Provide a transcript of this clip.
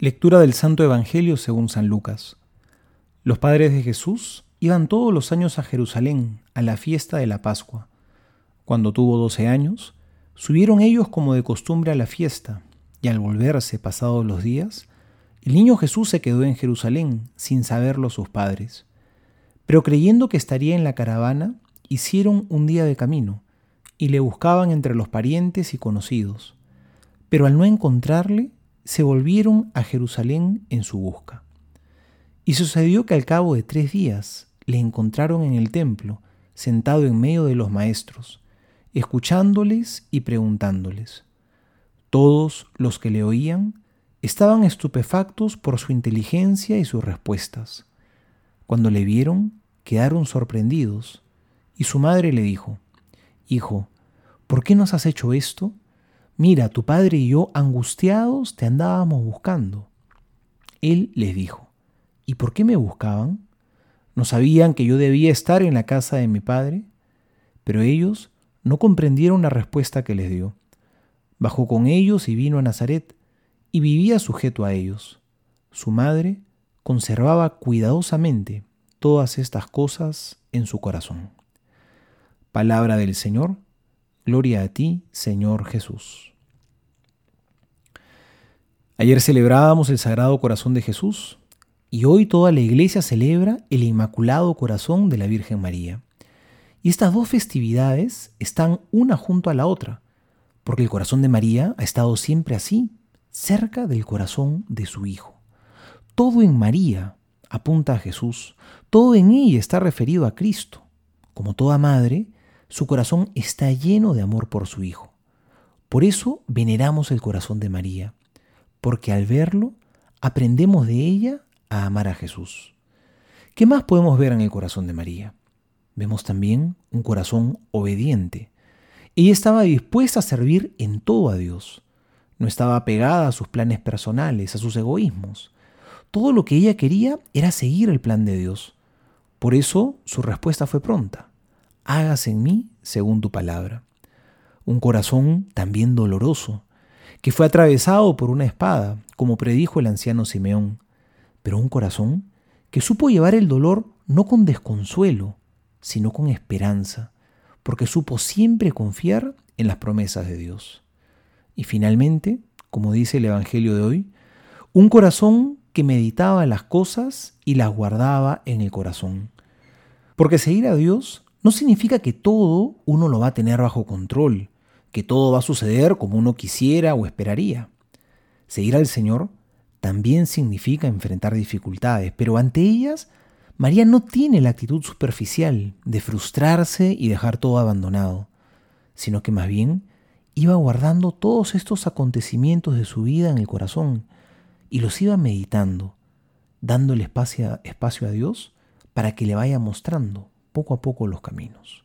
Lectura del Santo Evangelio según San Lucas. Los padres de Jesús iban todos los años a Jerusalén a la fiesta de la Pascua. Cuando tuvo doce años, subieron ellos como de costumbre a la fiesta, y al volverse pasados los días, el niño Jesús se quedó en Jerusalén sin saberlo sus padres. Pero creyendo que estaría en la caravana, hicieron un día de camino, y le buscaban entre los parientes y conocidos. Pero al no encontrarle, se volvieron a Jerusalén en su busca. Y sucedió que al cabo de tres días le encontraron en el templo, sentado en medio de los maestros, escuchándoles y preguntándoles. Todos los que le oían estaban estupefactos por su inteligencia y sus respuestas. Cuando le vieron, quedaron sorprendidos, y su madre le dijo, Hijo, ¿por qué nos has hecho esto? Mira, tu padre y yo, angustiados, te andábamos buscando. Él les dijo, ¿y por qué me buscaban? ¿No sabían que yo debía estar en la casa de mi padre? Pero ellos no comprendieron la respuesta que les dio. Bajó con ellos y vino a Nazaret, y vivía sujeto a ellos. Su madre conservaba cuidadosamente todas estas cosas en su corazón. Palabra del Señor, Gloria a ti, Señor Jesús. Ayer celebrábamos el Sagrado Corazón de Jesús y hoy toda la iglesia celebra el Inmaculado Corazón de la Virgen María. Y estas dos festividades están una junto a la otra, porque el corazón de María ha estado siempre así, cerca del corazón de su Hijo. Todo en María apunta a Jesús, todo en ella está referido a Cristo. Como toda madre, su corazón está lleno de amor por su Hijo. Por eso veneramos el corazón de María, porque al verlo aprendemos de ella a amar a Jesús. ¿Qué más podemos ver en el corazón de María? Vemos también un corazón obediente. Ella estaba dispuesta a servir en todo a Dios. No estaba apegada a sus planes personales, a sus egoísmos. Todo lo que ella quería era seguir el plan de Dios. Por eso su respuesta fue pronta hágase en mí según tu palabra. Un corazón también doloroso, que fue atravesado por una espada, como predijo el anciano Simeón, pero un corazón que supo llevar el dolor no con desconsuelo, sino con esperanza, porque supo siempre confiar en las promesas de Dios. Y finalmente, como dice el Evangelio de hoy, un corazón que meditaba las cosas y las guardaba en el corazón. Porque seguir a Dios no significa que todo uno lo va a tener bajo control, que todo va a suceder como uno quisiera o esperaría. Seguir al Señor también significa enfrentar dificultades, pero ante ellas María no tiene la actitud superficial de frustrarse y dejar todo abandonado, sino que más bien iba guardando todos estos acontecimientos de su vida en el corazón y los iba meditando, dándole espacio, espacio a Dios para que le vaya mostrando poco a poco los caminos.